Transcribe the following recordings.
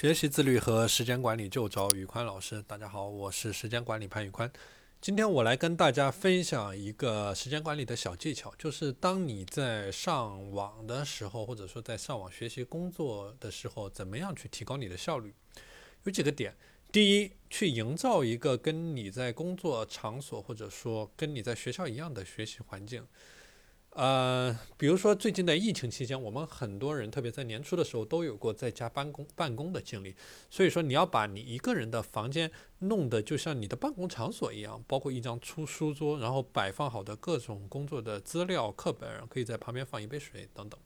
学习自律和时间管理就找宇宽老师。大家好，我是时间管理潘宇宽。今天我来跟大家分享一个时间管理的小技巧，就是当你在上网的时候，或者说在上网学习工作的时候，怎么样去提高你的效率？有几个点。第一，去营造一个跟你在工作场所或者说跟你在学校一样的学习环境。呃，比如说最近的疫情期间，我们很多人，特别在年初的时候，都有过在家办公办公的经历。所以说，你要把你一个人的房间弄得就像你的办公场所一样，包括一张出书桌，然后摆放好的各种工作的资料、课本，可以在旁边放一杯水等等。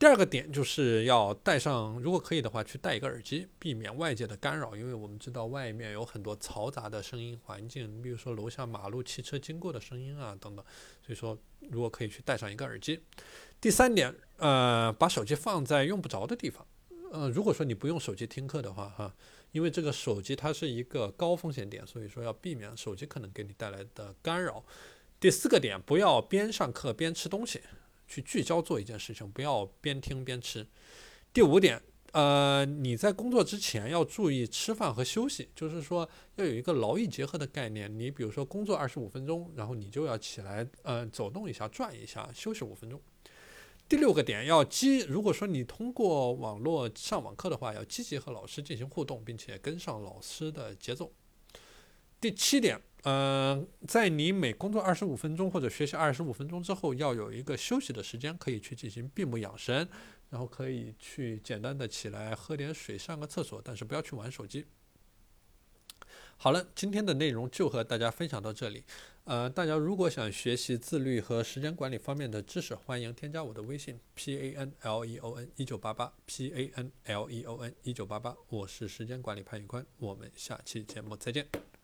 第二个点就是要戴上，如果可以的话，去戴一个耳机，避免外界的干扰，因为我们知道外面有很多嘈杂的声音环境，比如说楼下马路汽车经过的声音啊等等。所以说，如果可以去戴上一个耳机。第三点，呃，把手机放在用不着的地方。呃，如果说你不用手机听课的话，哈，因为这个手机它是一个高风险点，所以说要避免手机可能给你带来的干扰。第四个点，不要边上课边吃东西。去聚焦做一件事情，不要边听边吃。第五点，呃，你在工作之前要注意吃饭和休息，就是说要有一个劳逸结合的概念。你比如说工作二十五分钟，然后你就要起来，呃，走动一下，转一下，休息五分钟。第六个点要积，如果说你通过网络上网课的话，要积极和老师进行互动，并且跟上老师的节奏。第七点。嗯，在你每工作二十五分钟或者学习二十五分钟之后，要有一个休息的时间，可以去进行闭目养神，然后可以去简单的起来喝点水、上个厕所，但是不要去玩手机。好了，今天的内容就和大家分享到这里。呃，大家如果想学习自律和时间管理方面的知识，欢迎添加我的微信 p a n l e o n 一九八八 p a n l e o n 一九八八，我是时间管理潘宇宽，我们下期节目再见。